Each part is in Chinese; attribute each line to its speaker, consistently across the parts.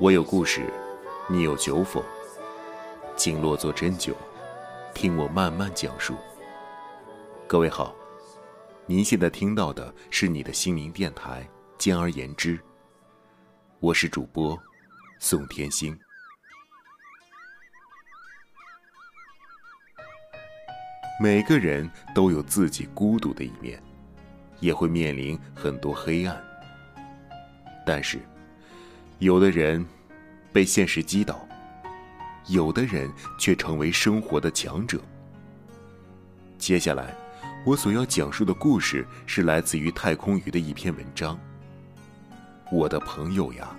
Speaker 1: 我有故事，你有酒否？请落座斟酒，听我慢慢讲述。各位好，您现在听到的是你的心灵电台，简而言之，我是主播宋天星。每个人都有自己孤独的一面，也会面临很多黑暗。但是，有的人被现实击倒，有的人却成为生活的强者。接下来，我所要讲述的故事是来自于太空鱼的一篇文章。我的朋友呀，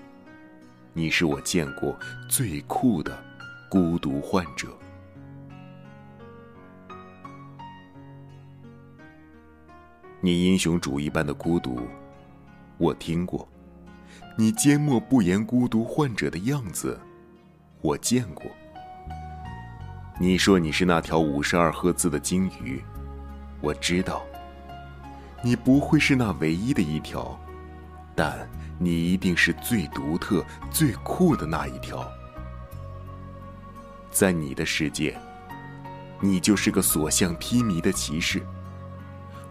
Speaker 1: 你是我见过最酷的孤独患者。你英雄主义般的孤独，我听过；你缄默不言孤独患者的样子，我见过。你说你是那条五十二赫兹的鲸鱼，我知道。你不会是那唯一的一条，但你一定是最独特、最酷的那一条。在你的世界，你就是个所向披靡的骑士。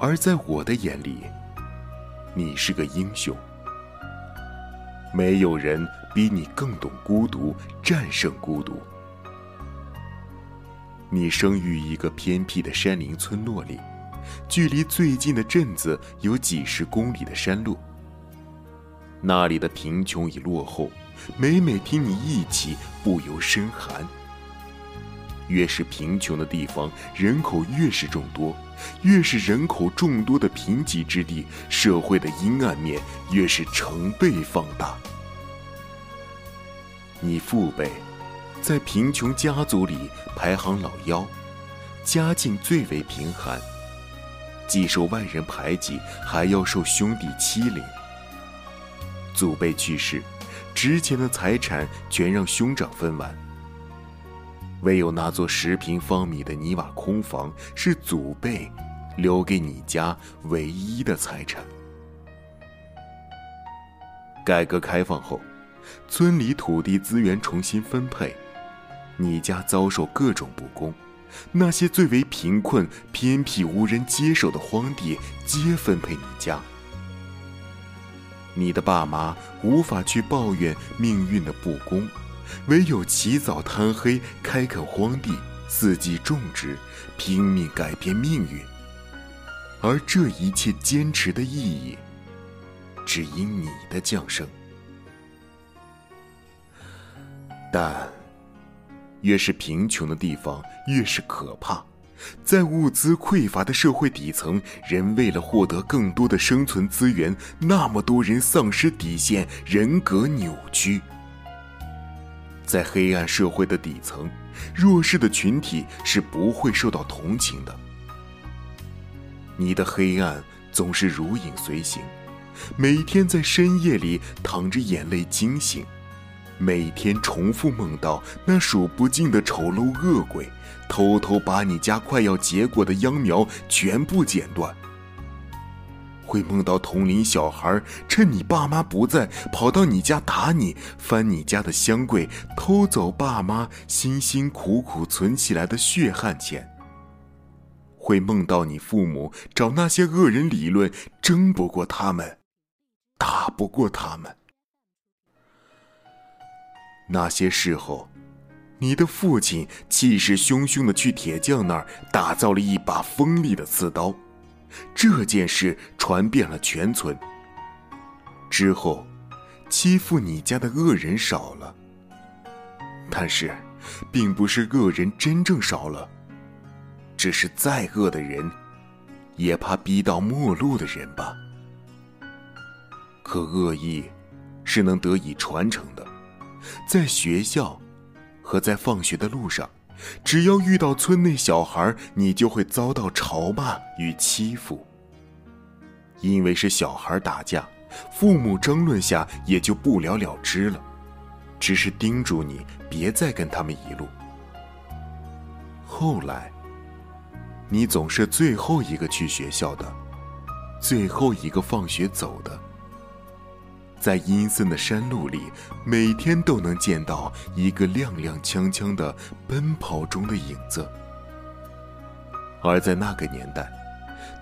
Speaker 1: 而在我的眼里，你是个英雄。没有人比你更懂孤独，战胜孤独。你生于一个偏僻的山林村落里，距离最近的镇子有几十公里的山路。那里的贫穷与落后，每每听你一起，不由身寒。越是贫穷的地方，人口越是众多；越是人口众多的贫瘠之地，社会的阴暗面越是成倍放大。你父辈在贫穷家族里排行老幺，家境最为贫寒，既受外人排挤，还要受兄弟欺凌。祖辈去世，值钱的财产全让兄长分完。唯有那座十平方米的泥瓦空房是祖辈留给你家唯一的财产。改革开放后，村里土地资源重新分配，你家遭受各种不公，那些最为贫困、偏僻、无人接手的荒地皆分配你家。你的爸妈无法去抱怨命运的不公。唯有起早贪黑，开垦荒地，四季种植，拼命改变命运。而这一切坚持的意义，只因你的降生。但，越是贫穷的地方，越是可怕。在物资匮乏的社会底层，人为了获得更多的生存资源，那么多人丧失底线，人格扭曲。在黑暗社会的底层，弱势的群体是不会受到同情的。你的黑暗总是如影随形，每天在深夜里淌着眼泪惊醒，每天重复梦到那数不尽的丑陋恶鬼，偷偷把你家快要结果的秧苗全部剪断。会梦到同龄小孩趁你爸妈不在，跑到你家打你，翻你家的箱柜，偷走爸妈辛辛苦苦存起来的血汗钱。会梦到你父母找那些恶人理论，争不过他们，打不过他们。那些事后，你的父亲气势汹汹的去铁匠那儿打造了一把锋利的刺刀。这件事传遍了全村。之后，欺负你家的恶人少了，但是，并不是恶人真正少了，只是再恶的人，也怕逼到末路的人吧。可恶意，是能得以传承的，在学校，和在放学的路上。只要遇到村内小孩，你就会遭到嘲骂与欺负。因为是小孩打架，父母争论下也就不了了之了，只是叮嘱你别再跟他们一路。后来，你总是最后一个去学校的，最后一个放学走的。在阴森的山路里，每天都能见到一个踉踉跄跄的奔跑中的影子。而在那个年代，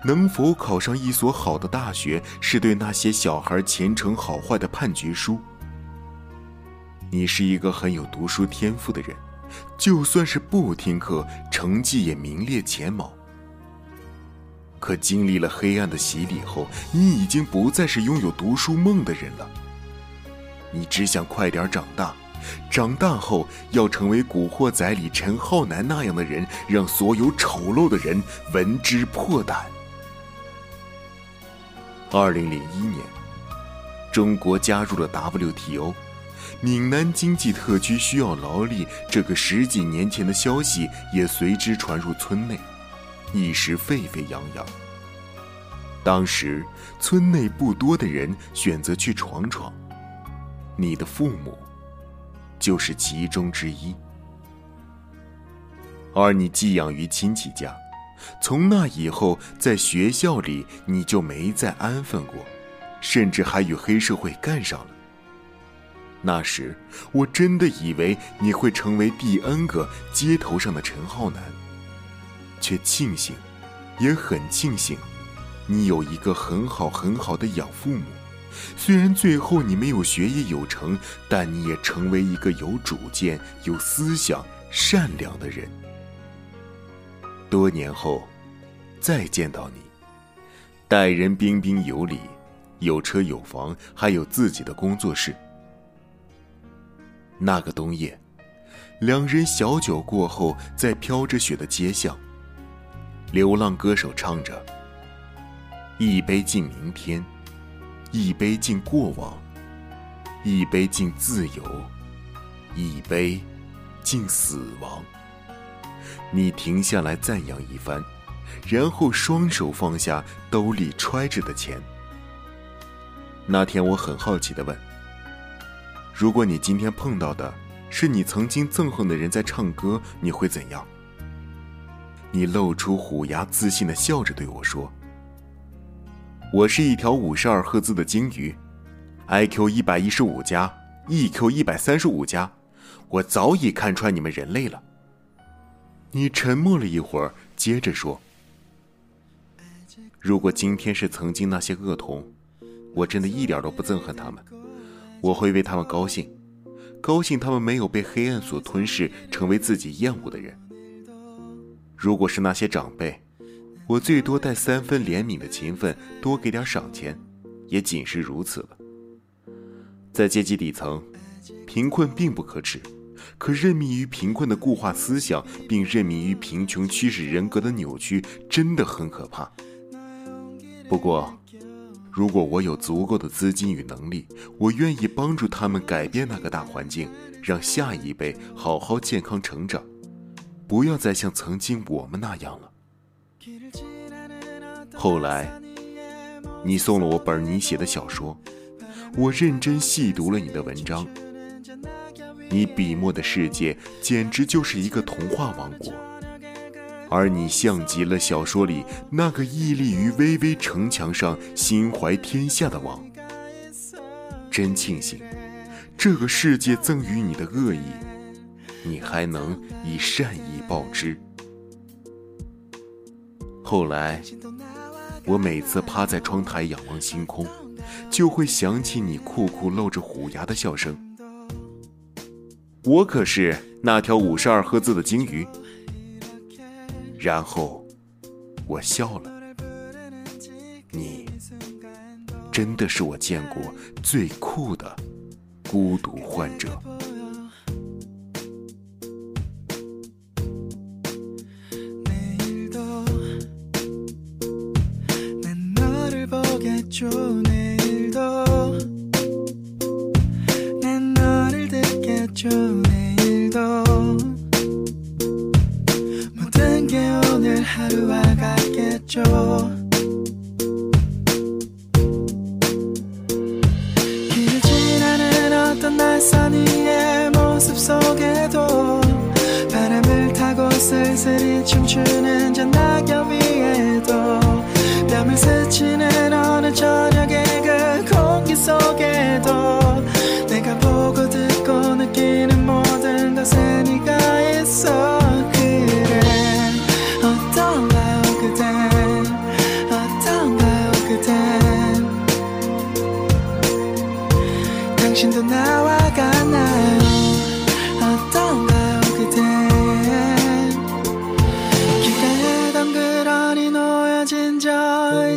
Speaker 1: 能否考上一所好的大学，是对那些小孩前程好坏的判决书。你是一个很有读书天赋的人，就算是不听课，成绩也名列前茅。可经历了黑暗的洗礼后，你已经不再是拥有读书梦的人了。你只想快点长大，长大后要成为《古惑仔》里陈浩南那样的人，让所有丑陋的人闻之破胆。二零零一年，中国加入了 WTO，闽南经济特区需要劳力，这个十几年前的消息也随之传入村内。一时沸沸扬扬。当时村内不多的人选择去闯闯，你的父母就是其中之一。而你寄养于亲戚家，从那以后，在学校里你就没再安分过，甚至还与黑社会干上了。那时我真的以为你会成为第 N 个街头上的陈浩南。却庆幸，也很庆幸，你有一个很好很好的养父母。虽然最后你没有学业有成，但你也成为一个有主见、有思想、善良的人。多年后，再见到你，待人彬彬有礼，有车有房，还有自己的工作室。那个冬夜，两人小酒过后，在飘着雪的街巷。流浪歌手唱着：“一杯敬明天，一杯敬过往，一杯敬自由，一杯敬死亡。”你停下来赞扬一番，然后双手放下兜里揣着的钱。那天我很好奇的问：“如果你今天碰到的是你曾经憎恨的人在唱歌，你会怎样？”你露出虎牙，自信的笑着对我说：“我是一条五十二赫兹的鲸鱼，IQ 一百一十五加，EQ 一百三十五加，我早已看穿你们人类了。”你沉默了一会儿，接着说：“如果今天是曾经那些恶童，我真的一点都不憎恨他们，我会为他们高兴，高兴他们没有被黑暗所吞噬，成为自己厌恶的人。”如果是那些长辈，我最多带三分怜悯的勤奋，多给点赏钱，也仅是如此了。在阶级底层，贫困并不可耻，可任命于贫困的固化思想，并任命于贫穷驱使人格的扭曲，真的很可怕。不过，如果我有足够的资金与能力，我愿意帮助他们改变那个大环境，让下一辈好好健康成长。不要再像曾经我们那样了。后来，你送了我本你写的小说，我认真细读了你的文章。你笔墨的世界简直就是一个童话王国，而你像极了小说里那个屹立于巍巍城墙上、心怀天下的王。真庆幸，这个世界赠予你的恶意。你还能以善意报之。后来，我每次趴在窗台仰望星空，就会想起你酷酷露着虎牙的笑声。我可是那条五十二赫兹的鲸鱼。然后，我笑了。你，真的是我见过最酷的孤独患者。 하루와 같겠죠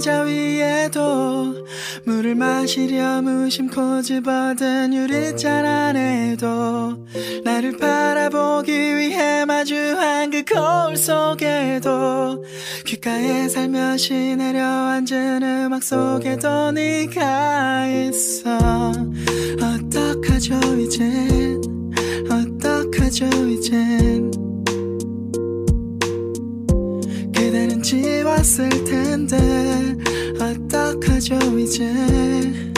Speaker 2: 의자 위에도 물을 마시려 무심코 집어든 유리잔 안에도 나를 바라보기 위해 마주한 그 거울 속에도 귓가에 살며시 내려앉은 음악 속에도 네가 있어. 어떡하죠 이젠? 어떡하죠 이젠? 그대는 지웠을 텐 就一见。